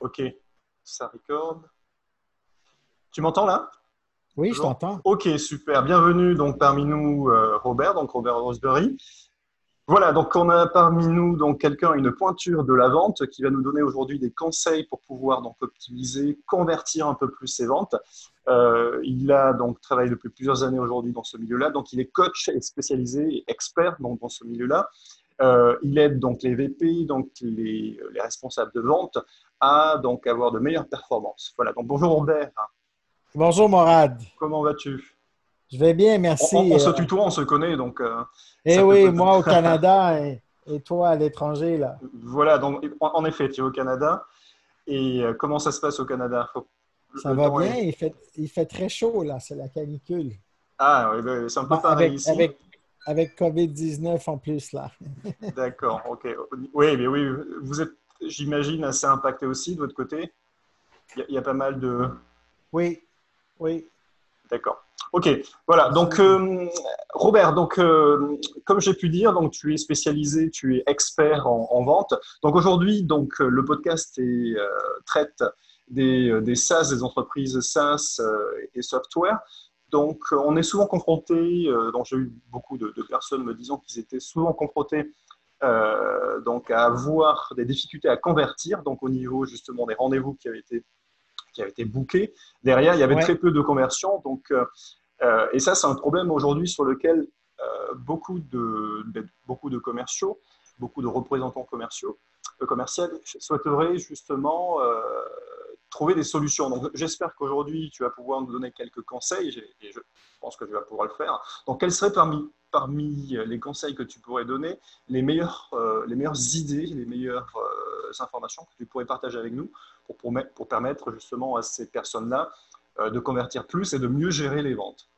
Ok, ça record. Tu m'entends là? Oui, je t'entends. Ok, super. Bienvenue donc parmi nous, euh, Robert, donc Robert Roseberry. Voilà, donc on a parmi nous donc quelqu'un, une pointure de la vente qui va nous donner aujourd'hui des conseils pour pouvoir donc optimiser, convertir un peu plus ses ventes. Euh, il a donc travaillé depuis plusieurs années aujourd'hui dans ce milieu-là, donc il est coach et spécialisé et expert donc, dans ce milieu-là. Euh, il aide donc les VP, donc les, les, responsables de vente, à donc avoir de meilleures performances. Voilà. Donc bonjour Robert. Bonjour Morad. Comment vas-tu? Je vais bien, merci. On, se euh, tutoie, on se connaît, donc. Euh, eh oui, moi au Canada et, toi à l'étranger, là. Voilà, donc en, effet, tu es au Canada. Et euh, comment ça se passe au Canada? Ça va bien, il, fait, il fait très chaud, là, c'est la canicule. Ah, oui, ben, c'est un peu pareil avec, ici. Avec, avec COVID-19 en plus, là. D'accord, ok. Oui, mais oui, vous êtes, j'imagine, assez impacté aussi de votre côté. Il y, a, il y a pas mal de. Oui, oui. D'accord. Ok, voilà. Donc, euh, Robert, donc, euh, comme j'ai pu dire, donc, tu es spécialisé, tu es expert en, vente. Donc, aujourd'hui, donc, le podcast est, euh, traite des, des, SaaS, des entreprises SaaS et software. Donc, on est souvent confronté, donc j'ai eu beaucoup de, de, personnes me disant qu'ils étaient souvent confrontés donc à avoir des difficultés à convertir, donc au niveau justement des rendez-vous qui avaient été qui avait été booké. Derrière, il y avait très peu de conversions. Donc, euh, euh, et ça, c'est un problème aujourd'hui sur lequel euh, beaucoup, de, beaucoup de commerciaux, beaucoup de représentants commerciaux, commerciaux souhaiteraient justement trouver des solutions. Donc, j'espère qu'aujourd'hui, tu vas pouvoir nous donner quelques conseils et je pense que tu vas pouvoir le faire. Donc, quels seraient parmi, parmi les conseils que tu pourrais donner les meilleures, les meilleures idées, les meilleures informations que tu pourrais partager avec nous pour, pour, permettre justement à ces personnes-là euh, de convertir plus et de mieux gérer les ventes?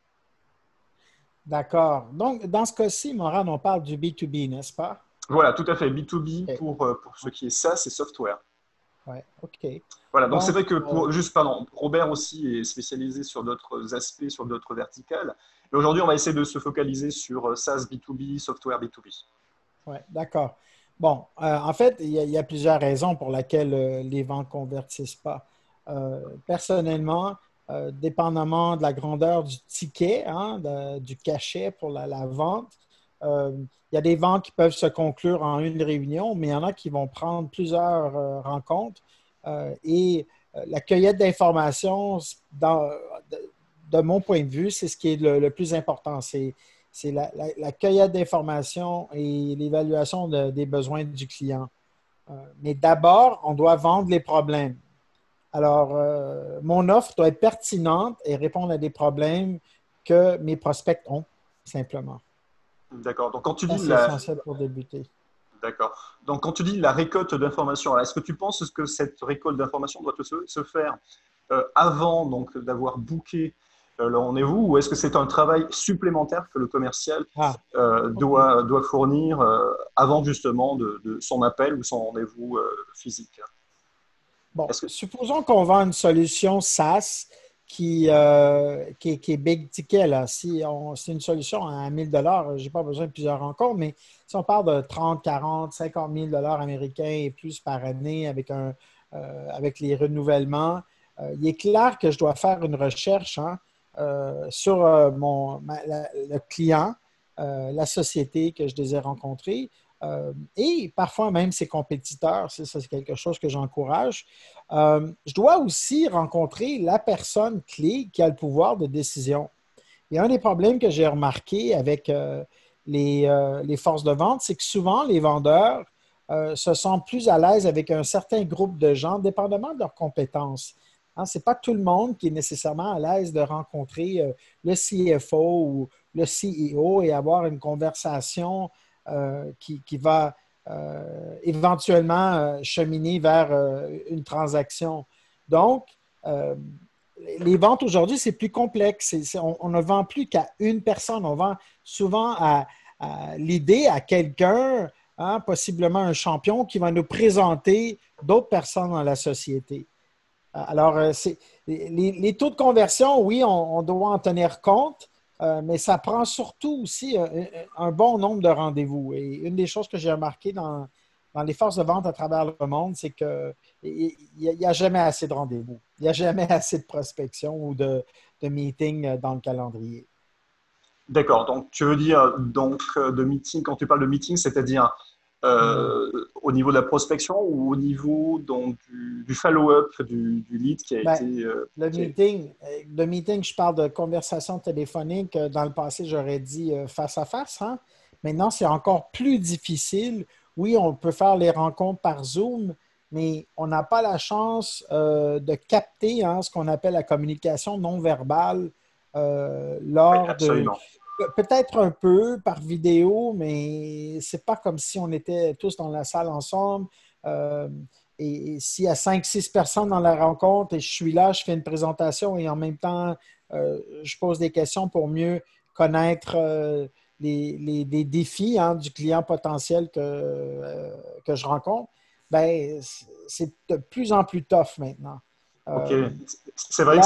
D'accord. Donc, dans ce cas-ci, Moran, on parle du B2B, n'est-ce pas? Voilà, tout à fait. B2B pour, euh, pour ce qui est SaaS et software. Oui, OK. Voilà, donc c'est vrai que, pour, euh, juste, pardon, Robert aussi est spécialisé sur d'autres aspects, sur d'autres verticales. Mais aujourd'hui, on va essayer de se focaliser sur SaaS B2B, software B2B. Oui, d'accord. Bon, euh, en fait, il y, a, plusieurs raisons pour lesquelles euh, les ventes ne convertissent pas. Euh, personnellement, dépendamment de la grandeur du ticket, hein, du cachet pour la, vente, il y a des ventes qui peuvent se conclure en une réunion, mais il y en a qui vont prendre plusieurs rencontres. et la cueillette d'informations, de, mon point de vue, c'est ce qui est le, plus important. C'est la, cueillette d'informations et l'évaluation des besoins du client. Euh, mais d'abord, on doit vendre les problèmes. Alors, euh, mon offre doit être pertinente et répondre à des problèmes que mes prospects ont, simplement. D'accord. Donc, quand tu dis la... essentiel pour débuter. D'accord. Donc, quand tu dis la récolte d'informations, est-ce que tu penses que cette récolte d'informations doit se, faire euh, avant donc d'avoir booké le rendez-vous ou est-ce que c'est un travail supplémentaire que le commercial ah, euh, doit, doit fournir euh, avant justement de, son appel ou son rendez-vous euh, physique? Bon, supposons qu'on vend une solution SaaS qui, qui, est big ticket. Si c'est une solution à 1000 je n'ai pas besoin de plusieurs rencontres, mais si on parle de 30, 40, 50 000 américains et plus par année avec, avec les renouvellements, il est clair que je dois faire une recherche. Hein, euh, sur euh, mon, le client, euh, la société que je désire rencontrer. Et parfois même ses compétiteurs, c'est quelque chose que j'encourage. je dois aussi rencontrer la personne clé qui a le pouvoir de décision. Et un des problèmes que j'ai remarqué avec les, les, forces de vente, c'est que souvent les vendeurs se sentent plus à l'aise avec un certain groupe de gens, dépendamment de leurs compétences. Hein, Ce n'est pas tout le monde qui est nécessairement à l'aise de rencontrer euh, le CFO ou le CEO et avoir une conversation euh, qui, va euh, éventuellement cheminer vers une transaction. Donc, les ventes aujourd'hui, c'est plus complexe. on, ne vend plus qu'à une personne. On vend souvent à, l'idée à quelqu'un, hein, possiblement un champion, qui va nous présenter d'autres personnes dans la société. Alors, euh, les, taux de conversion, oui, on, doit en tenir compte, euh, mais ça prend surtout aussi euh, un, bon nombre de rendez-vous. Et une des choses que j'ai remarqué dans, dans les forces de vente à travers le monde, c'est qu'il n'y a, jamais assez de rendez-vous. Il n'y a jamais assez de prospection ou de, de meeting dans le calendrier. D'accord. Donc, tu veux dire donc de meeting, quand tu parles de meeting, c'est-à-dire euh, au niveau de la prospection ou au niveau donc, du, follow-up du, lead qui a ben, été. Euh, le, meeting, euh, le meeting, je parle de conversation téléphonique. Dans le passé, j'aurais dit face à face. Hein? Maintenant, c'est encore plus difficile. Oui, on peut faire les rencontres par Zoom, mais on n'a pas la chance de capter hein, ce qu'on appelle la communication non verbale lors de Peut-être un peu par vidéo, mais c'est pas comme si on était tous dans la salle ensemble. Euh, et, s'il y a cinq, six personnes dans la rencontre et je suis là, je fais une présentation et en même temps, euh, je pose des questions pour mieux connaître euh, les, défis hein, du client potentiel que, que je rencontre, ben, c'est de plus en plus tough maintenant. OK. C'est vrai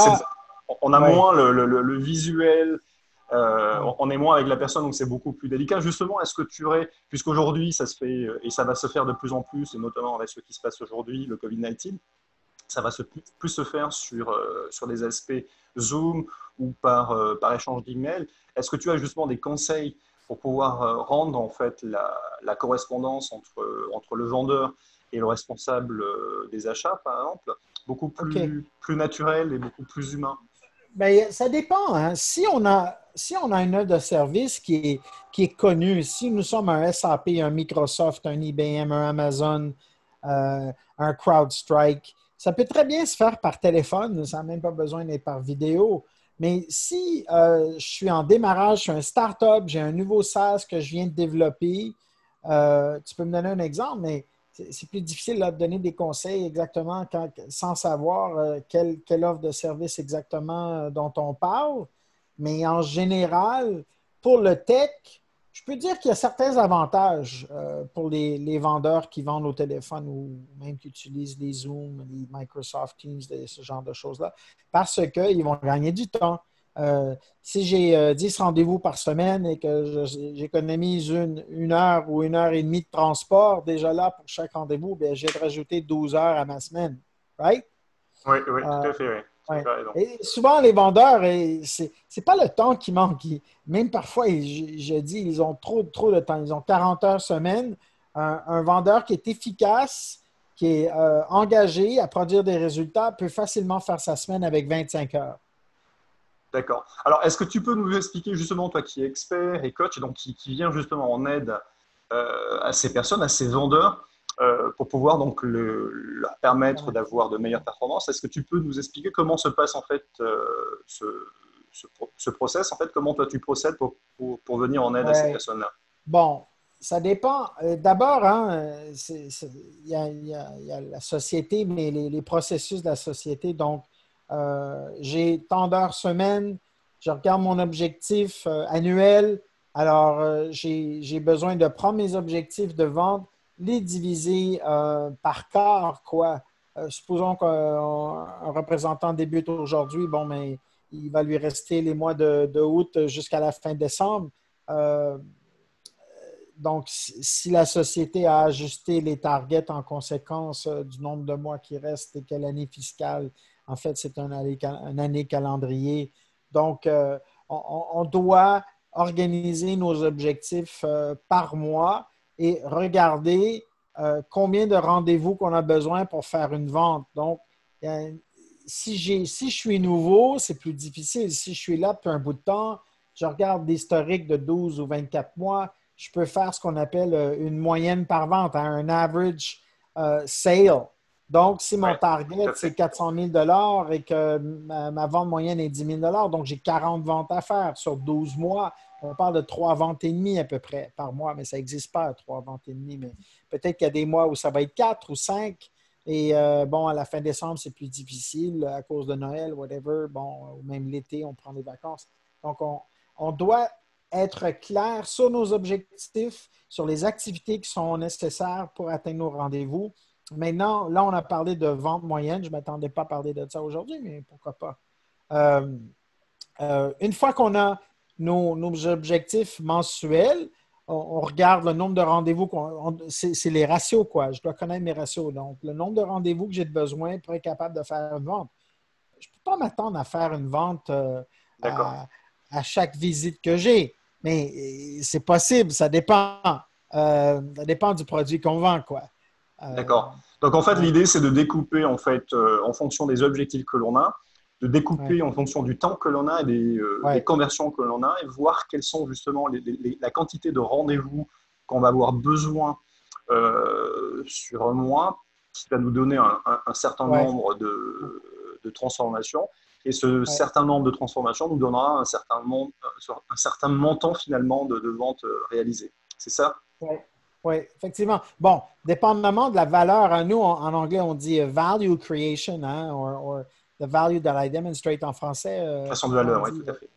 qu'on a moins le visuel, euh, on est moins avec la personne, donc c'est beaucoup plus délicat. Justement, est-ce que tu aurais, puisqu'aujourd'hui ça se fait et ça va se faire de plus en plus, et notamment avec ce qui se passe aujourd'hui, le Covid-19, ça va se, plus se faire sur, euh, sur des aspects Zoom ou par, euh, par échange d'emails. Est-ce que tu as justement des conseils pour pouvoir rendre en fait la, correspondance entre, entre le vendeur et le responsable des achats, par exemple, beaucoup plus, plus naturel et beaucoup plus humain? Bien, ça dépend. Hein. Si, on a, si on a une œuvre de service qui est, qui est connue, si nous sommes un SAP, un Microsoft, un IBM, un Amazon, euh, un CrowdStrike, ça peut très bien se faire par téléphone, ça n'a même pas besoin d'être par vidéo. Mais si euh, je suis en démarrage, je suis un start-up, j'ai un nouveau SaaS que je viens de développer, euh, tu peux me donner un exemple, mais c'est plus difficile de donner des conseils exactement sans savoir euh, quelle, offre de service exactement euh, dont on parle. Mais en général, pour le tech, je peux dire qu'il y a certains avantages euh, pour les, vendeurs qui vendent au téléphone ou même qui utilisent les Zoom, les Microsoft Teams, ce genre de choses-là, parce qu'ils vont gagner du temps. Euh, si j'ai 10 euh, rendez-vous par semaine et que j'économise une, heure ou une heure et demie de transport, déjà là, pour chaque rendez-vous, j'ai de rajouter 12 heures à ma semaine. Right? Oui, oui, tout à fait, oui. Et souvent, les vendeurs, ce n'est pas le temps qui manque. Même parfois, je, dis, ils ont trop, trop de temps. Ils ont 40 heures semaine. Un, vendeur qui est efficace, qui est euh, engagé à produire des résultats, peut facilement faire sa semaine avec 25 heures. D'accord. Alors, est-ce que tu peux nous expliquer justement, toi qui es expert et coach, et donc qui, vient justement en aide euh, à ces personnes, à ces vendeurs, euh, pour pouvoir donc leur permettre d'avoir de meilleures performances Est-ce que tu peux nous expliquer comment se passe en fait euh, ce, ce, process En fait, comment toi tu procèdes pour, pour, venir en aide à ces personnes-là? Bon, ça dépend. D'abord, hein, il y, a la société, mais les, les, processus de la société. Donc, euh, j'ai tant d'heures semaine, je regarde mon objectif euh, annuel. Alors, euh, j'ai besoin de prendre mes objectifs de vente, les diviser par quart, quoi. supposons qu'un représentant débute aujourd'hui, bon, mais il va lui rester les mois de, août jusqu'à la fin décembre. donc, si la société a ajusté les targets en conséquence du nombre de mois qui restent et quelle année fiscale en fait, c'est un année, calendrier. Donc, euh, on, doit organiser nos objectifs euh, par mois et regarder euh, combien de rendez-vous qu'on a besoin pour faire une vente. Donc, si, si je suis nouveau, c'est plus difficile. Si je suis là depuis un bout de temps, je regarde l'historique de 12 ou 24 mois, je peux faire ce qu'on appelle une moyenne par vente, hein, un average sale. Donc, si mon target, c'est 400 000 et que ma, vente moyenne est 10 000 donc j'ai 40 ventes à faire sur 12 mois. On parle de 3 ventes et demie à peu près par mois, mais ça n'existe pas, 3 ventes et demie. Mais peut-être qu'il y a des mois où ça va être 4 ou 5. Et euh, bon, à la fin décembre, c'est plus difficile à cause de Noël, whatever. Bon, ou même l'été, on prend des vacances. Donc, on, on doit être clair sur nos objectifs, sur les activités qui sont nécessaires pour atteindre nos rendez-vous Maintenant, là, on a parlé de vente moyenne. Je ne m'attendais pas à parler de ça aujourd'hui, mais pourquoi pas. Euh, euh, une fois qu'on a nos, objectifs mensuels, on, regarde le nombre de rendez-vous, c'est les ratios, quoi. Je dois connaître mes ratios. Donc, le nombre de rendez-vous que j'ai besoin pour être capable de faire une vente. Je ne peux pas m'attendre à faire une vente euh, à, chaque visite que j'ai, mais c'est possible, ça dépend. Ça dépend du produit qu'on vend, quoi. D'accord. Donc, en fait, l'idée, c'est de découper, en fait, en fonction des objectifs que l'on a, de découper en fonction du temps que l'on a et des, euh, conversions que l'on a et voir quelles sont justement la quantité de rendez-vous qu'on va avoir besoin euh, sur un mois qui va nous donner un, certain nombre de, transformations. Et ce certain nombre de transformations nous donnera un certain, euh, un certain montant finalement de, ventes réalisées. C'est ça? Oui, effectivement. Bon, dépendamment de la valeur, nous, en, anglais, on dit value creation, hein, the value that I demonstrate en français. Euh, Façon de valeur, oui, tout à fait.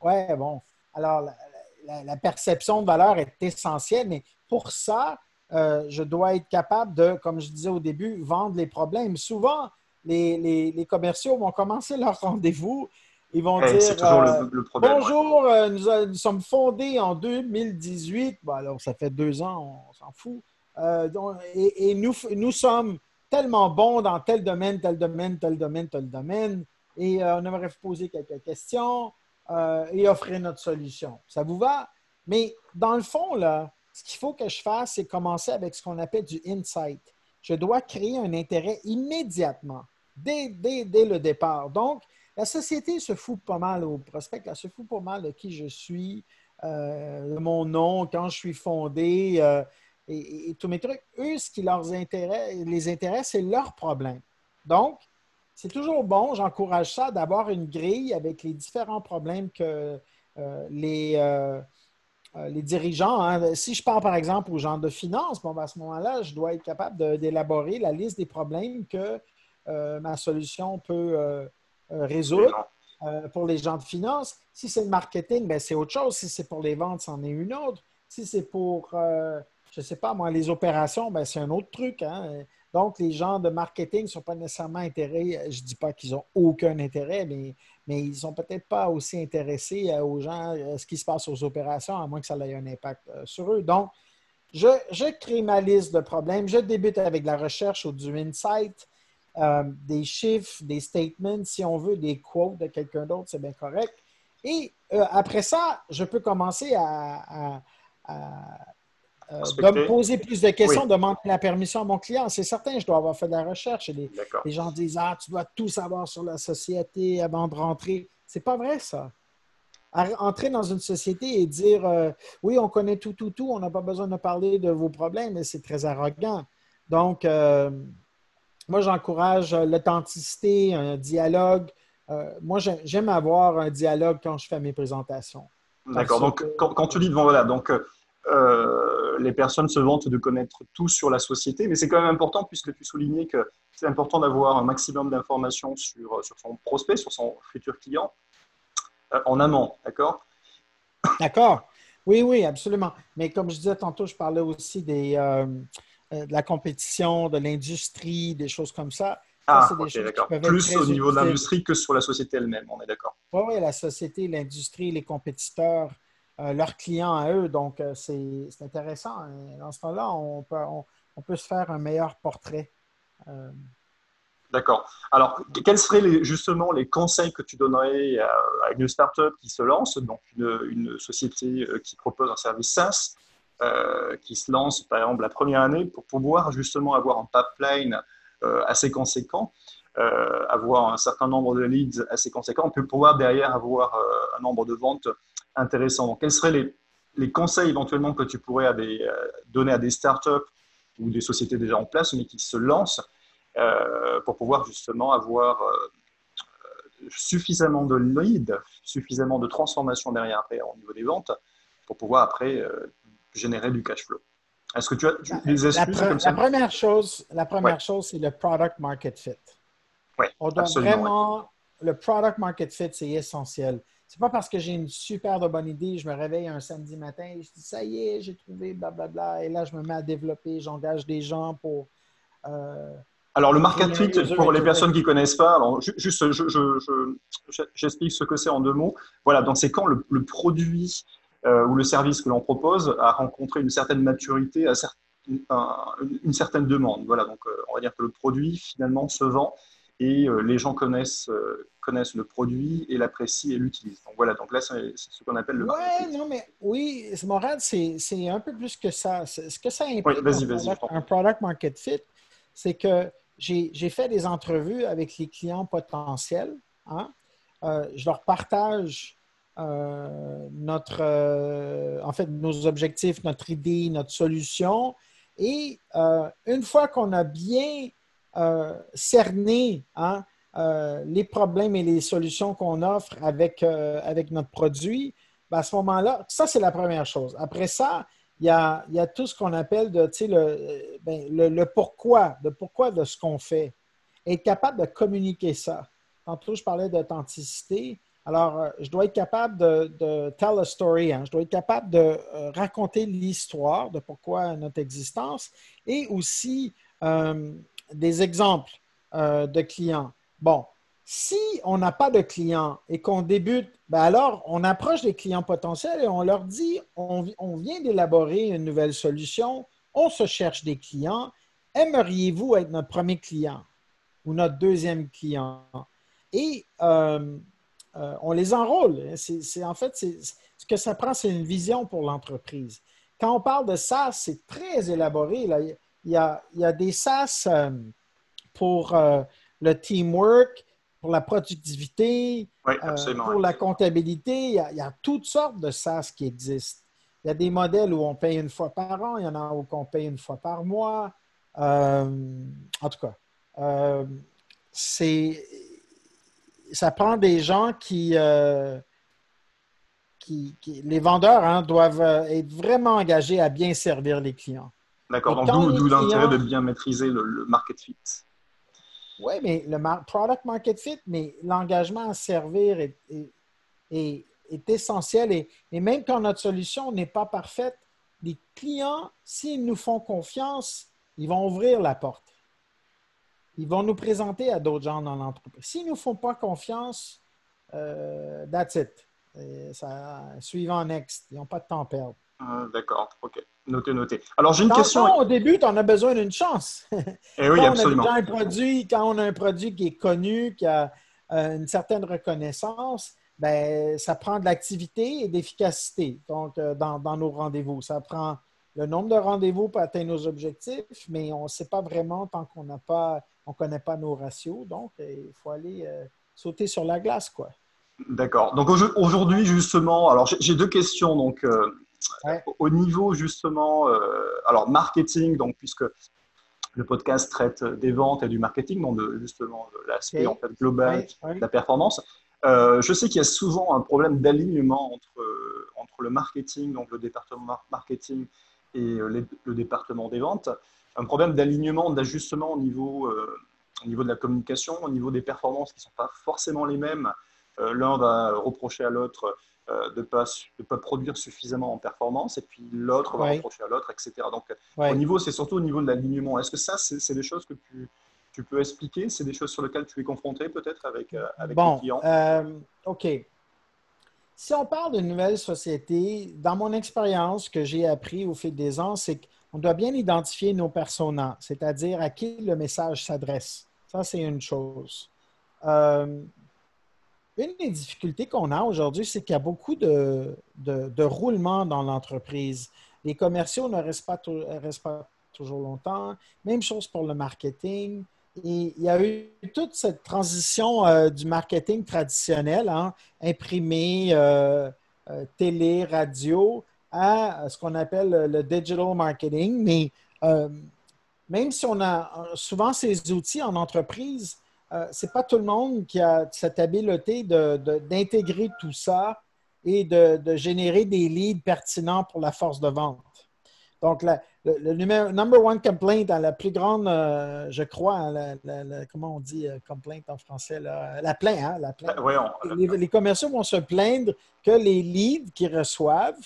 Oui, bon. Alors, la, perception de valeur est essentielle, mais pour ça, euh, je dois être capable de, comme je disais au début, vendre les problèmes. Souvent, les, les, commerciaux vont commencer leur rendez-vous. Ils vont dire euh, Bonjour, nous, sommes fondés en 2018. Bon, alors, ça fait deux ans, on s'en fout. et, et nous, nous sommes tellement bon dans tel domaine, tel domaine, tel domaine, tel domaine, et euh, on aimerait vous poser quelques questions euh, et offrir notre solution. Ça vous va? Mais dans le fond, là, ce qu'il faut que je fasse, c'est commencer avec ce qu'on appelle du insight. Je dois créer un intérêt immédiatement, dès, le départ. Donc, la société se fout pas mal au prospect, elle se fout pas mal de qui je suis, euh, de mon nom, quand je suis fondé et, tous mes trucs. Eux, ce qui leur intéresse, les intéresse, c'est leur problème. Donc, c'est toujours bon, j'encourage ça, d'avoir une grille avec les différents problèmes que euh, les, euh, euh, dirigeants. Hein. Si je parle, par exemple, aux gens de finance, bon, ben, à ce moment-là, je dois être capable d'élaborer la liste des problèmes que ma solution peut résoudre. pour les gens de finance. Si c'est le marketing, ben, c'est autre chose. Si c'est pour les ventes, c'en est une autre. Si c'est pour je ne sais pas, moi, les opérations, ben, c'est un autre truc. Hein. Donc, les gens de marketing ne sont pas nécessairement intéressés. Je ne dis pas qu'ils n'ont aucun intérêt, mais, mais ils ne sont peut-être pas aussi intéressés euh, aux gens, à euh, ce qui se passe aux opérations, à moins que ça ait un impact euh, sur eux. Donc, je, je, crée ma liste de problèmes. Je débute avec la recherche ou du insight, des chiffres, des statements, si on veut, des quotes de quelqu'un d'autre, c'est bien correct. Et après ça, je peux commencer à euh, de me poser plus de questions, demander la permission à mon client. C'est certain, je dois avoir fait de la recherche. Les, les, gens disent Ah, tu dois tout savoir sur la société avant de rentrer. C'est pas vrai, ça. Entrer dans une société et dire euh, Oui, on connaît tout, tout, tout, on n'a pas besoin de parler de vos problèmes, c'est très arrogant. Donc, euh, moi, j'encourage l'authenticité, un dialogue. moi, j'aime avoir un dialogue quand je fais mes présentations. D'accord. Donc, quand, quand, tu dis, bon, voilà, donc euh, les personnes se vantent de connaître tout sur la société, mais c'est quand même important puisque tu soulignais que c'est important d'avoir un maximum d'informations sur, sur son prospect, sur son futur client euh, en amont, d'accord? D'accord. Oui, oui, absolument. Mais comme je disais tantôt, je parlais aussi des, euh, de la compétition, de l'industrie, des choses comme ça. Ah, ok, d'accord. Plus au niveau de l'industrie que sur la société elle-même, on est d'accord. Oui, oui, la société, l'industrie, les compétiteurs, euh, leurs clients à eux. Donc, euh, c'est intéressant. Dans ce cas-là, on peut, on, peut, se faire un meilleur portrait. D'accord. Alors, quels seraient justement les conseils que tu donnerais à, une startup qui se lance, donc une, société qui propose un service SaaS, qui se lance par exemple la première année pour pouvoir justement avoir un pipeline assez conséquent, avoir un certain nombre de leads assez conséquent, on peut pouvoir derrière avoir un nombre de ventes intéressant. quels seraient les, conseils éventuellement que tu pourrais euh, donner à des startups ou des sociétés déjà en place, mais qui se lancent euh, pour pouvoir justement avoir euh, suffisamment de leads, suffisamment de transformation derrière après au niveau des ventes pour pouvoir après générer du cash flow. Est-ce que tu as des astuces la, comme ça? La première chose, la première chose, c'est le product market fit. Oui, On doit vraiment, le product market fit, c'est essentiel. C'est pas parce que j'ai une super bonne idée, je me réveille un samedi matin et je dis ça y est, j'ai trouvé blablabla. Et là, je me mets à développer, j'engage des gens pour. Euh, alors, le market fit, pour les personnes qui ne connaissent pas, alors, juste, j'explique ce que c'est en deux mots. Voilà, donc c'est quand le, produit ou le service que l'on propose a rencontré une certaine maturité, à une certaine demande. Voilà, donc on va dire que le produit finalement se vend et les gens connaissent, connaissent le produit et l'apprécient et l'utilisent. Donc voilà, donc là c'est ce qu'on appelle le ouais, non mais oui, Morad, c'est un peu plus que ça. Ce que ça implique oui, un product market fit, c'est que j'ai fait des entrevues avec les clients potentiels. Hein. Euh, je leur partage euh, notre, euh, en fait, nos objectifs, notre idée, notre solution. Et une fois qu'on a bien cerné hein, les problèmes et les solutions qu'on offre avec, avec notre produit, ben, à ce moment-là, ça, c'est la première chose. Après ça, il y a, tout ce qu'on appelle de, ben, le, le, pourquoi, le pourquoi de ce qu'on fait. Être capable de communiquer ça. Tantôt, je parlais d'authenticité. Alors, euh, je dois être capable de, tell a story. Hein. Je dois être capable de euh, raconter l'histoire de pourquoi notre existence et aussi euh, des exemples de clients. Bon, si on n'a pas de clients et qu'on débute, ben alors on approche des clients potentiels et on leur dit on, vient d'élaborer une nouvelle solution, on se cherche des clients. Aimeriez-vous être notre premier client ou notre deuxième client? Et euh, on les enrôle. C'est, en fait, ce que ça prend, c'est une vision pour l'entreprise. Quand on parle de SaaS, c'est très élaboré. Il, y a, des SaaS euh, pour le teamwork, pour la productivité, euh, pour la comptabilité. Il y, a, toutes sortes de SaaS qui existent. Il y a des modèles où on paye une fois par an, il y en a où on paye une fois par mois. Euh, en tout cas, euh, c'est ça prend des gens qui, qui, les vendeurs hein, doivent être vraiment engagés à bien servir les clients. D'accord, donc d'où l'intérêt de bien maîtriser le market fit. Oui, mais le product market fit, mais l'engagement à servir est, est, essentiel. Et, et, même quand notre solution n'est pas parfaite, les clients, s'ils nous font confiance, ils vont ouvrir la porte. Ils vont nous présenter à d'autres gens dans l'entreprise. S'ils ne nous font pas confiance, euh, that's it. ça, suivant next. Ils n'ont pas de temps à perdre. Ah, d'accord, ok. Noté, noté. Alors, j'ai une question. au début, tu en as besoin d'une chance. Eh oui, quand absolument. On a un produit, quand on a un produit qui est connu, qui a euh, une certaine reconnaissance, ben, ça prend de l'activité et d'efficacité donc, euh, dans, nos rendez-vous. Ça prend le nombre de rendez-vous pour atteindre nos objectifs, mais on ne sait pas vraiment tant qu'on n'a pas, on connaît pas nos ratios. Donc, il faut aller euh, sauter sur la glace, quoi. D'accord. Donc aujourd'hui, justement, alors j'ai deux questions. Donc, au niveau justement, euh, alors marketing, donc puisque le podcast traite des ventes et du marketing, donc de, justement l'aspect en fait, global de la performance. Euh, je sais qu'il y a souvent un problème d'alignement entre, entre le marketing, donc le département marketing et euh, le département des ventes. Un problème d'alignement, d'ajustement au niveau, au niveau de la communication, au niveau des performances qui ne sont pas forcément les mêmes. L'un va reprocher à l'autre euh, de ne pas, pas, produire suffisamment en performance, et puis l'autre va reprocher à l'autre, etc. Donc, au niveau, c'est surtout au niveau de l'alignement. Est-ce que ça, c'est des choses que tu, tu peux expliquer? C'est des choses sur lesquelles tu es confronté peut-être avec, euh, avec bon, les clients euh, OK. Si on parle d'une nouvelle société, dans mon expérience que j'ai appris au fil des ans, c'est qu'on doit bien identifier nos personas, c'est-à-dire à qui le message s'adresse. Ça, c'est une chose. Euh, une des difficultés qu'on a aujourd'hui, c'est qu'il y a beaucoup de, de, roulement dans l'entreprise. Les commerciaux ne restent pas, toujours longtemps. Même chose pour le marketing. Et il y a eu toute cette transition euh, du marketing traditionnel, hein, imprimé, euh, télé, radio, à ce qu'on appelle le, digital marketing. Mais même si on a souvent ces outils en entreprise, euh, c'est pas tout le monde qui a cette habileté d'intégrer tout ça et de, générer des leads pertinents pour la force de vente. Donc, le, numéro, number one complaint, la plus grande, euh, je crois, hein, comment on dit euh, complaint en français, la plainte, hein, la plainte. Les, commerciaux vont se plaindre que les leads qu'ils reçoivent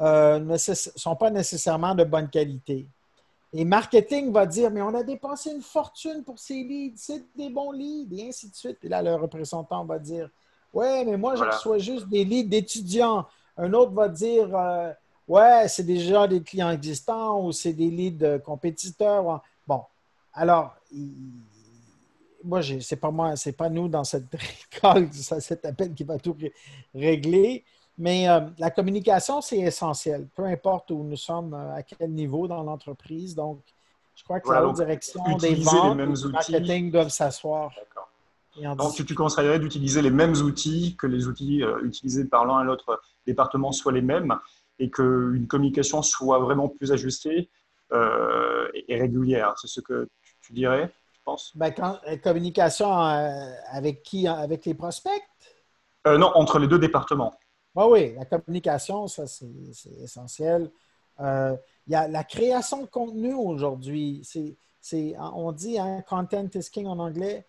ne sont pas nécessairement de bonne qualité. Et marketing va dire, mais on a dépensé une fortune pour ces leads, c'est des bons leads, et ainsi de suite. Et là, le représentant va dire, ouais, mais moi, je reçois juste des leads d'étudiants. Un autre va dire Ouais, c'est déjà des clients existants ou c'est des leads compétiteurs. Bon, alors, moi, c'est pas moi, c'est pas nous dans cette call, cet appel qui va tout régler. Mais euh, la communication, c'est essentiel, peu importe où nous sommes, euh, à quel niveau dans l'entreprise. Donc, je crois que la direction des ventes et du marketing doivent s'asseoir. Donc, tu, tu conseillerais d'utiliser les mêmes outils, que les outils euh, utilisés par l'un et l'autre département soient les mêmes et qu'une communication soit vraiment plus ajustée et régulière. C'est ce que tu dirais ben, quand, euh, communication euh, avec qui? Avec les prospects? Euh, non, entre les deux départements. Oui, oui, la communication, ça, c'est essentiel. Il y a la création de contenu aujourd'hui. on dit hein, content is king en anglais.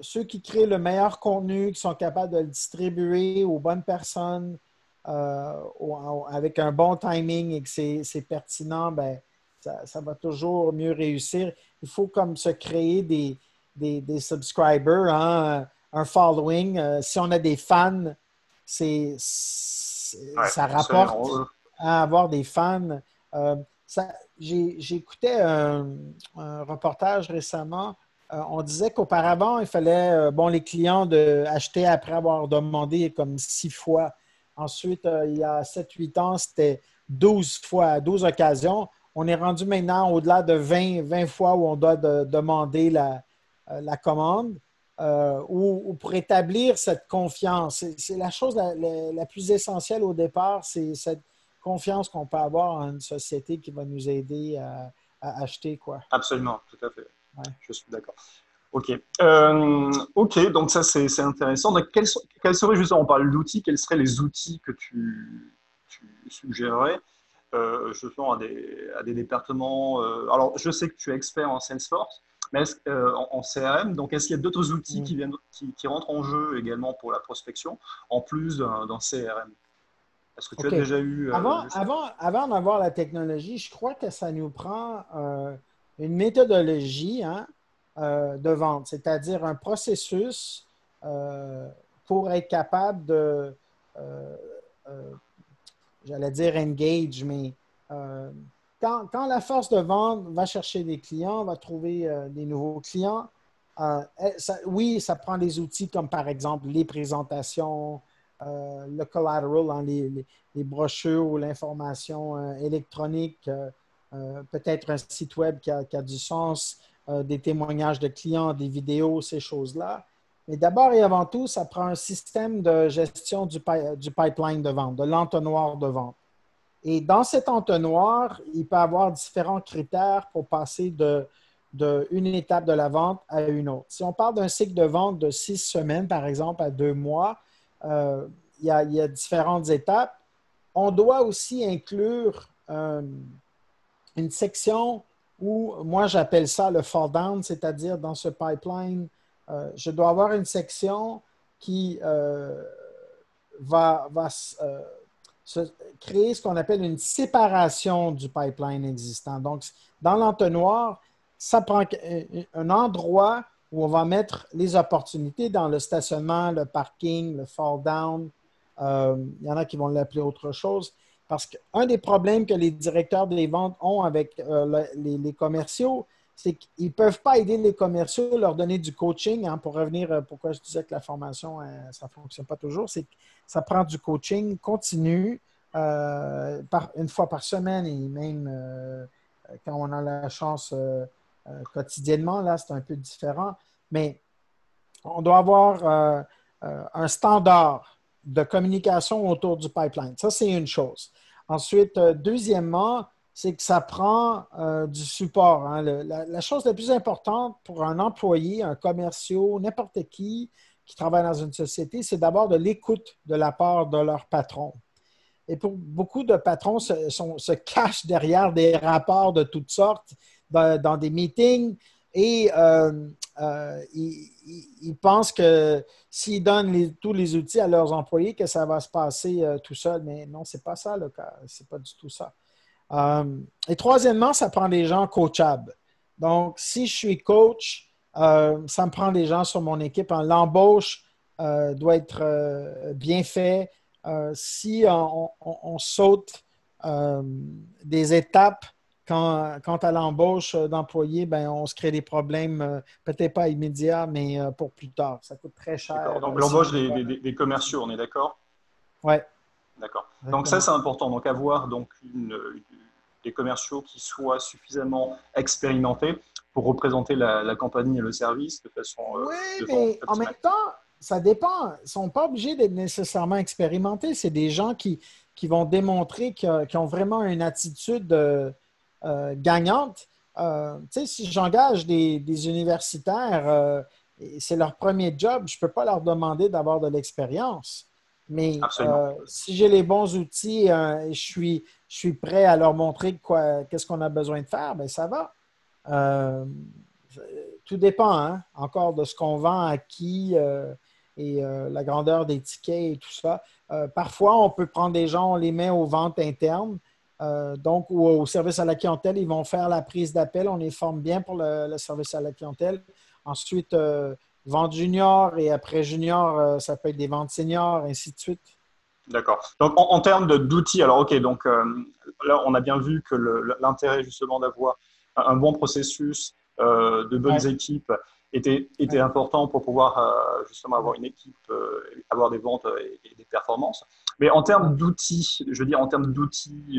ceux qui créent le meilleur contenu, qui sont capables de le distribuer aux bonnes personnes avec un bon timing et que c'est pertinent, ben, ça, va toujours mieux réussir. Il faut comme se créer des, des, subscribers, hein, un following. Euh, si on a des fans, c'est, ça rapporte à avoir des fans. Euh, j'écoutais un, reportage récemment. Euh, on disait qu'auparavant, il fallait, bon, les clients de acheter après avoir demandé comme six fois. Ensuite, il y a 7-8 ans, c'était 12 fois, 12 occasions on est rendu maintenant au-delà de 20, 20 fois où on doit demander la, euh, commande. Euh, ou, pour établir cette confiance. C'est la chose la, plus essentielle au départ, c'est cette confiance qu'on peut avoir en une société qui va nous aider à, acheter. Quoi. Absolument, tout à fait. Je suis d'accord. OK. Euh, OK, donc ça, c'est intéressant. Donc, quels, seraient, justement, on parle d'outils, quels seraient les outils que tu, tu suggérerais euh, à des, à des départements. Euh, alors, je sais que tu es expert en Salesforce, mais euh, en, CRM, donc est-ce qu'il y a d'autres outils mm. qui, viennent, qui, rentrent en jeu également pour la prospection, en plus d'un CRM Est-ce que tu as déjà eu. avant, avant, avant d'avoir la technologie, je crois que ça nous prend une méthodologie hein, de vente, c'est-à-dire un processus pour être capable de j'allais dire engage, mais euh, quand, la force de vente va chercher des clients, va trouver euh, des nouveaux clients, euh, oui, ça prend des outils comme par exemple les présentations, le collateral, les, brochures ou l'information électronique, peut-être un site web qui a du sens, des témoignages de clients, des vidéos, ces choses-là. Mais d'abord et avant tout, ça prend un système de gestion du, pipeline de vente, de l'entonnoir de vente. Et dans cet entonnoir, il peut y avoir différents critères pour passer de, étape de la vente à une autre. Si on parle d'un cycle de vente de six semaines, par exemple, à deux mois, euh, il, y a, différentes étapes. On doit aussi inclure euh, une section où, moi, j'appelle ça le fall down, c'est-à-dire dans ce pipeline, euh, je dois avoir une section qui euh, va, euh, créer ce qu'on appelle une séparation du pipeline existant. Donc, dans l'entonnoir, ça prend un endroit où on va mettre les opportunités dans le stationnement, le parking, le fall down. il y en a qui vont l'appeler autre chose. Parce qu'un des problèmes que les directeurs des ventes ont avec les, commerciaux, c'est qu'ils ne peuvent pas aider les commerciaux, leur donner du coaching. Hein, pour revenir, euh, pourquoi je disais que la formation, euh, ça ne fonctionne pas toujours, c'est que ça prend du coaching continu, euh, une fois par semaine et même quand on a la chance quotidiennement, là, c'est un peu différent. Mais on doit avoir un standard de communication autour du pipeline. Ça, c'est une chose. Ensuite, deuxièmement, c'est que ça prend euh, du support. Hein. la, chose la plus importante pour un employé, un commercial, n'importe qui qui travaille dans une société, c'est d'abord de l'écoute de la part de leur patron. Et pour beaucoup de patrons se, se cachent derrière des rapports de toutes sortes dans, des meetings et euh, euh, ils, pensent que s'ils donnent tous les outils à leurs employés, que ça va se passer tout seul. Mais non, ce n'est pas ça le cas. Ce n'est pas du tout ça. Euh, et troisièmement, ça prend des gens coachables. Donc, si je suis coach, euh, ça me prend des gens sur mon équipe. L'embauche euh, doit être bien fait. si on, saute des étapes quand, à l'embauche d'employés, ben, on se crée des problèmes, peut-être pas immédiats, mais pour plus tard. Ça coûte très cher. Donc l'embauche des, commerciaux, on est d'accord? Oui. D'accord. Donc ça, c'est important. Donc avoir donc des commerciaux qui soient suffisamment expérimentés pour représenter la, compagnie et le service de façon. Euh, oui, mais en même temps, ça dépend. Ils ne sont pas obligés d'être nécessairement expérimentés. C'est des gens qui, qui vont démontrer qu'ils ont vraiment une attitude euh, euh, gagnante. sais, si j'engage des, des, universitaires, c'est leur premier job, je ne peux pas leur demander d'avoir de l'expérience. Mais si j'ai les bons outils et je suis, je suis prêt à leur montrer qu'est-ce qu'on a besoin de faire, ben ça va. Euh, tout dépend hein, encore de ce qu'on vend à qui euh, et euh, la grandeur des tickets et tout ça. parfois, on peut prendre des gens, on les met aux ventes internes. donc, ou au service à la clientèle, ils vont faire la prise d'appel. On les forme bien pour le, service à la clientèle. Ensuite, vente junior et après junior, ça peut être des ventes seniors, ainsi de suite. D'accord. Donc, en, termes d'outils, alors, OK, donc là, on a bien vu que l'intérêt justement d'avoir un bon processus, euh, de bonnes équipes était, était important pour pouvoir euh, justement avoir une équipe, euh, avoir des ventes et, des performances. Mais en termes d'outils, je veux dire en termes d'outils,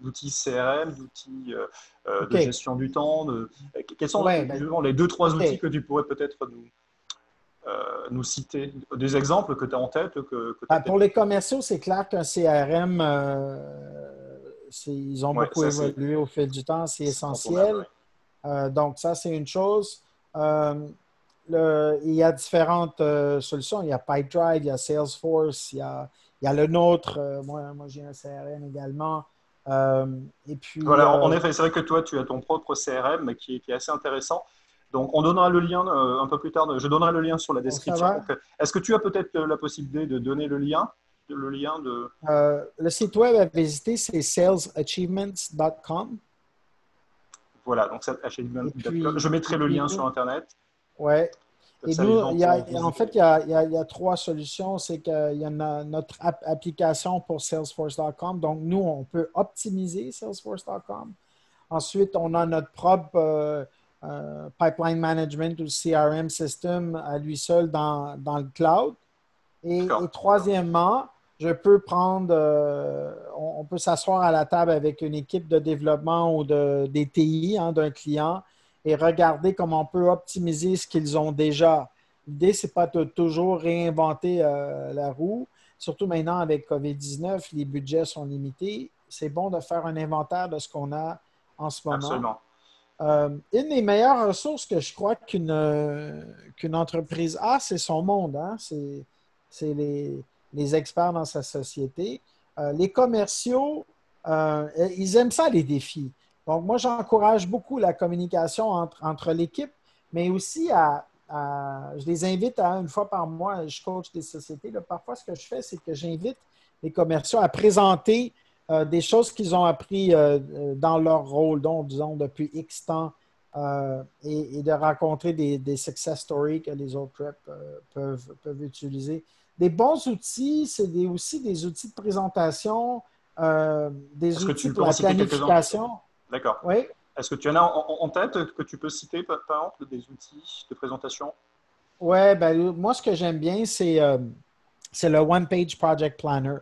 d'outils CRM, d'outils de gestion du temps, de, quels sont ben, les deux, trois outils que tu pourrais peut-être nous, nous citer? Des exemples que tu as en tête que, ben, Pour les commerciaux, c'est clair qu'un CRM ils ont beaucoup évolué au fil du temps, c'est essentiel. Euh, donc, ça, c'est une chose. Euh, il y a différentes euh, solutions. Il y a PipeDrive, il y a Salesforce, il y a, il y a le nôtre. moi, moi j'ai un CRM également. et puis, voilà, en effet, c'est vrai que toi, tu as ton propre CRM qui est, qui est assez intéressant. Donc, on donnera le lien un peu plus tard. Je donnerai le lien sur la description. Est-ce que tu as peut-être la possibilité de donner le lien le lien de... Euh, le site web à visiter, c'est salesachievements.com. Voilà, donc je mettrai le lien sur Internet. Oui. Et nous, en fait, il y, a, il y, a, trois solutions. C'est qu'il y a notre application pour salesforce.com. Donc, nous, on peut optimiser salesforce.com. Ensuite, on a notre propre euh, euh, pipeline management ou CRM system à lui seul dans, dans le cloud. et troisièmement, je peux prendre, euh, on, peut s'asseoir à la table avec une équipe de développement ou de, des TI hein, d'un client et regarder comment on peut optimiser ce qu'ils ont déjà. L'idée, ce n'est pas de toujours réinventer euh, la roue. Surtout maintenant avec COVID-19, les budgets sont limités. C'est bon de faire un inventaire de ce qu'on a en ce moment. Absolument. Euh, une des meilleures ressources que je crois qu'une entreprise a, c'est son monde. Hein. C'est les, les experts dans sa société. Euh, les commerciaux, ils aiment ça, les défis. Donc, moi, j'encourage beaucoup la communication entre, entre l'équipe, mais aussi à, Je les invite à une fois par mois, je coach des sociétés. parfois, ce que je fais, c'est que j'invite les commerciaux à présenter euh, des choses qu'ils ont appris dans leur rôle, donc, disons, depuis X temps, et, de rencontrer des, des, success stories que les autres reps peuvent, peuvent utiliser des bons outils, c'est aussi des outils de présentation, euh, des outils pour la planification. D'accord. Oui. Est-ce que tu en as en, tête que tu peux citer, par exemple, des outils de présentation? Oui, ben, moi, ce que j'aime bien, c'est euh, le One Page Project Planner.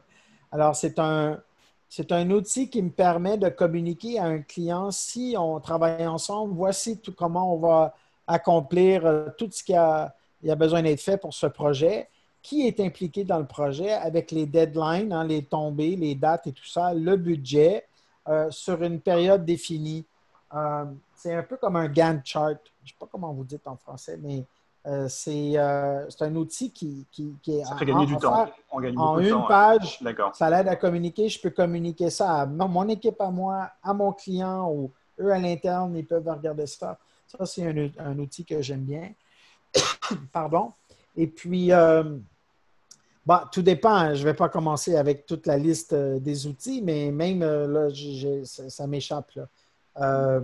Alors, c'est un, c'est un outil qui me permet de communiquer à un client si on travaille ensemble. Voici tout comment on va accomplir euh, tout ce qui a, il a besoin d'être fait pour ce projet qui est impliqué dans le projet avec les deadlines, hein, les tombées, les dates et tout ça, le budget euh, sur une période définie. Euh, c'est un peu comme un Gantt chart. Je ne sais pas comment vous dites en français, mais euh, c'est un outil qui, est ça fait gagner du temps. en une page. Ça l'aide à communiquer. Je peux communiquer ça à mon équipe à moi, à mon client ou eux à l'interne, ils peuvent regarder ça. Ça, c'est un, un, outil que j'aime bien. Pardon. Et puis, bah, tout dépend. Hein. Je ne vais pas commencer avec toute la liste euh, des outils, mais même euh, là, ça, m'échappe. Euh,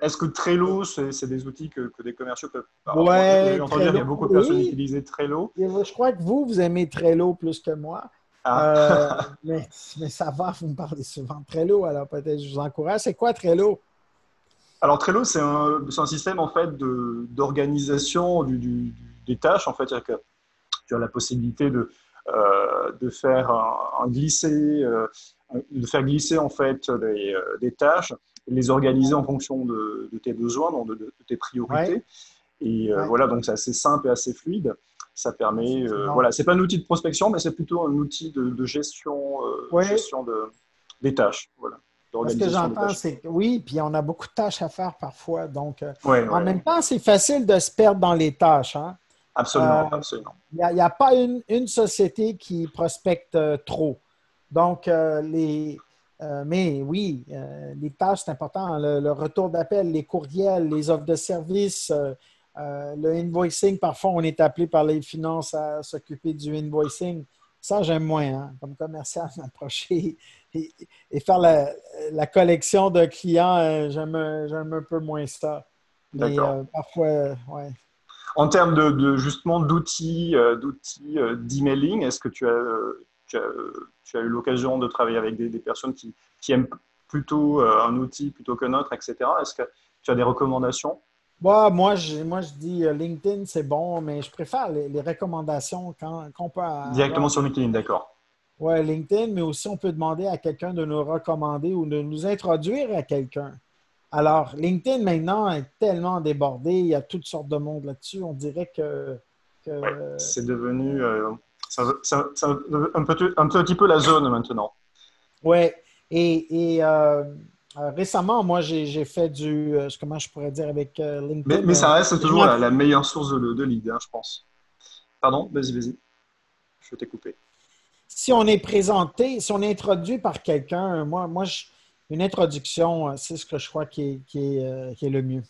Est-ce que Trello, c'est des outils que, des commerciaux peuvent. Ouais, J'ai entendu qu'il y a beaucoup de personnes qui utilisaient Trello. je crois que vous, vous aimez Trello plus que moi. Ah. Euh, mais, ça va, vous me parlez souvent de Trello, alors peut-être je vous encourage. C'est quoi Trello? Alors Trello, c'est un, un, système en fait d'organisation du, des tâches. En fait, tu as la possibilité de, euh, de faire un, glisser, euh, de faire glisser en fait des, des tâches, les organiser en fonction de, tes besoins, donc de, tes priorités. Et voilà, donc c'est assez simple et assez fluide. Ça permet, euh, voilà, c'est pas un outil de prospection, mais c'est plutôt un outil de, gestion, euh, gestion de, des tâches. Voilà. Ce que j'entends, c'est que oui, puis on a beaucoup de tâches à faire parfois. Donc, euh, en même temps, c'est facile de se perdre dans les tâches. Hein? Absolument, absolument. Il n'y a, pas une, une, société qui prospecte trop. Donc, les, mais oui, les tâches, c'est important. Le, le retour d'appel, les courriels, les offres de services, euh, le invoicing, parfois, on est appelé par les finances à s'occuper du invoicing. Ça, j'aime moins, hein, comme commercial, m'approcher et, faire la, collection de clients, euh, j'aime un peu moins ça. Mais euh, parfois, ouais. En termes de, justement d'outils d'outils d'emailing, est-ce que tu as, tu as, eu l'occasion de travailler avec des, personnes qui, qui, aiment plutôt un outil plutôt qu'un autre, etc. Est-ce que tu as des recommandations? Moi, je, moi, je dis euh, LinkedIn, c'est bon, mais je préfère les, recommandations qu'on peut. Directement sur LinkedIn, d'accord. Oui, LinkedIn, mais aussi on peut demander à quelqu'un de nous recommander ou de nous introduire à quelqu'un. Alors, LinkedIn maintenant est tellement débordé, il y a toutes sortes de monde là-dessus. On dirait que. c'est devenu euh, un, petit, un, petit, peu la zone maintenant. Oui, et, euh, euh, récemment, moi, j'ai fait du, euh, comment je pourrais dire, avec euh, LinkedIn. Mais, ça reste toujours la, meilleure source de, de lead, hein, je pense. Pardon, vas-y, vas-y. Je t'ai coupé. Si on est présenté, si on est introduit par quelqu'un, moi, moi une introduction, c'est ce que je crois qui est, qui est, le mieux.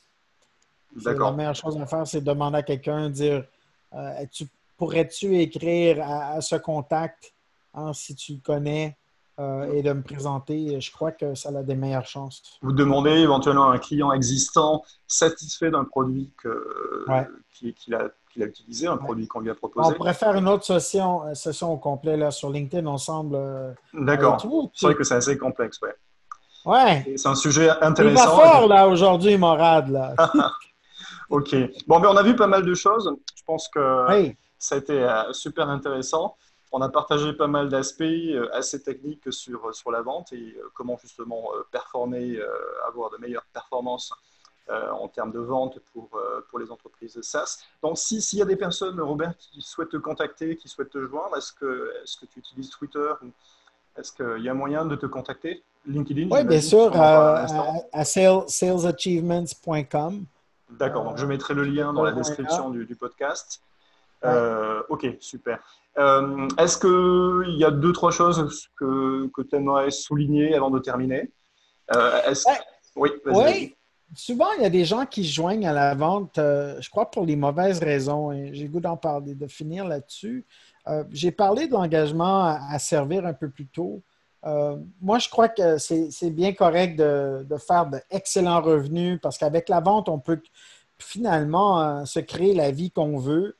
D'accord. La meilleure chose à faire, c'est demander à quelqu'un, dire pourrais-tu écrire à, ce contact hein, si tu le connais euh, et de me présenter, je crois que ça a des meilleures chances. Vous demandez éventuellement à un client existant satisfait d'un produit qu'il a, utilisé, un produit qu'on lui a proposé. On pourrait faire une autre session, euh, session au complet là, sur LinkedIn ensemble. Euh, D'accord. C'est vrai que c'est assez complexe, ouais. Ouais. C'est un sujet intéressant. Il va fort, là, aujourd'hui, Morad, là. OK. Bon, mais on a vu pas mal de choses. Je pense que ça a été super intéressant on a partagé pas mal d'aspects euh, assez techniques sur, sur la vente et euh, comment justement euh, performer, avoir de meilleures performances en termes de vente pour, pour les entreprises SaaS. Donc, s'il y a des personnes, Robert, qui souhaitent te contacter, qui souhaitent te joindre, est-ce que, est que tu utilises Twitter est-ce qu'il y a moyen de te contacter? LinkedIn Oui, bien sûr, à, salesachievements.com. D'accord, donc je mettrai le lien dans la description du, du podcast. ok, super. Euh, est-ce qu'il y a deux, trois choses que, que tu aimerais souligner avant de terminer? Euh, Oui, oui. Souvent, il y a des gens qui se joignent à la vente, euh, je crois, pour les mauvaises raisons. Et j'ai goût d'en parler, de finir là-dessus. J'ai parlé de l'engagement à, servir un peu plus tôt. moi, je crois que c'est bien correct de, faire d'excellents revenus parce qu'avec la vente, on peut finalement se créer la vie qu'on veut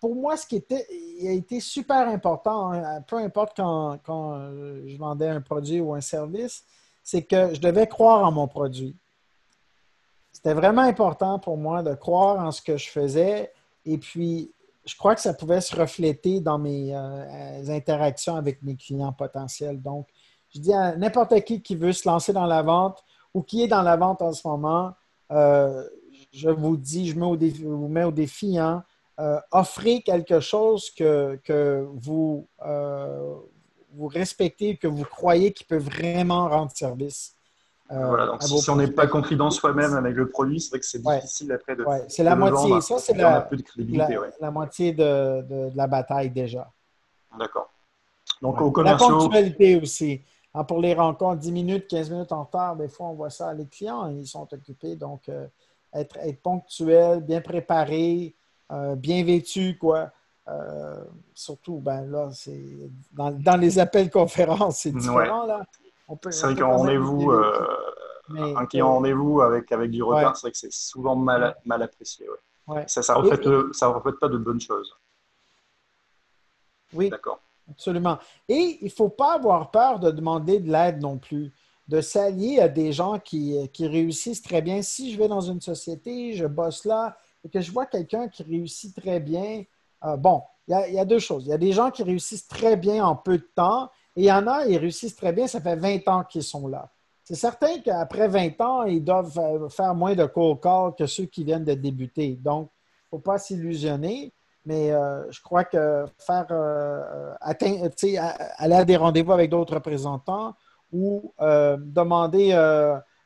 pour moi, ce qui était, a été super important, hein, peu importe quand, euh, je vendais un produit ou un service, c'est que je devais croire en mon produit. C'était vraiment important pour moi de croire en ce que je faisais et puis je crois que ça pouvait se refléter dans mes euh, interactions avec mes clients potentiels. Donc, je dis à n'importe qui qui veut se lancer dans la vente ou qui est dans la vente en ce moment, euh, je vous dis, je, vous mets au défi, hein, euh, offrez quelque chose que, que vous, euh, vous respectez, que vous croyez qui peut vraiment rendre service. Euh, voilà, donc si, on n'est pas confident soi-même avec le produit, c'est vrai que c'est difficile après de. Ouais, c'est la moitié. Ça, c'est la, la, moitié de, de, la bataille déjà. D'accord. Donc, au commerciaux. La ponctualité aussi. Hein, pour les rencontres, 10 minutes, 15 minutes en retard, des fois, on voit ça. Les clients, ils sont occupés. Donc, être, être, ponctuel, bien préparé, euh, bien vêtu, quoi. Euh, surtout, ben là, c'est dans, les appels conférences, c'est différent, là. C'est vrai qu'un rendez-vous, euh, un client rendez-vous avec, avec du retard, c'est vrai que c'est souvent mal, mal apprécié. Ça ne reflète, reflète pas de bonnes choses. Oui. D'accord. Absolument. Et il ne faut pas avoir peur de demander de l'aide non plus, de s'allier à des gens qui, réussissent très bien. Si je vais dans une société, je bosse là, et que je vois quelqu'un qui réussit très bien, euh, bon, il y, a deux choses. Il y a des gens qui réussissent très bien en peu de temps, il y en a, ils réussissent très bien, ça fait 20 ans qu'ils sont là. C'est certain qu'après 20 ans, ils doivent faire moins de cold call que ceux qui viennent de débuter. Donc, il ne faut pas s'illusionner. Mais euh, je crois que faire euh, atteindre, aller à des rendez-vous avec d'autres représentants ou euh, demander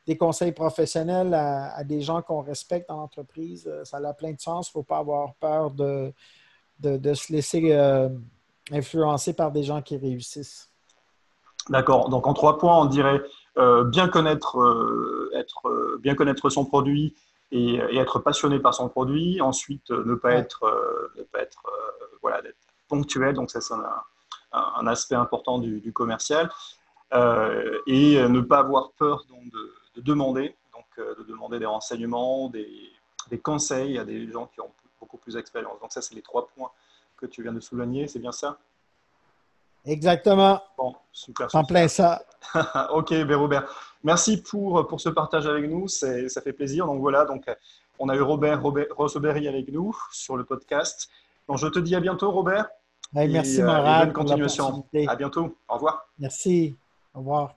des conseils professionnels à, des gens qu'on respecte en entreprise, ça a plein de sens. Il ne faut pas avoir peur de, se laisser influencer par des gens qui réussissent. D'accord. Donc en trois points, on dirait bien connaître, être, bien connaître son produit, et, être passionné par son produit. Ensuite, euh, ne pas être, euh, ne pas être euh, voilà, ponctuel. Donc, ça, c'est un, aspect important du, commercial. et ne pas avoir peur donc, de, demander, donc, de demander des renseignements, des, des conseils à des gens qui ont beaucoup plus d'expérience. Donc, ça, c'est les trois points que tu viens de souligner. C'est bien ça? Exactement. Bon, super. En plein ça. ok, ben Robert. Merci pour, pour ce partage avec nous. Ça fait plaisir. Donc voilà, donc, on a eu Robert, Robert avec nous sur le podcast. Donc je te dis à bientôt, Robert. merci, Moral. bonne continuation. À bientôt. Au revoir. Merci. Au revoir.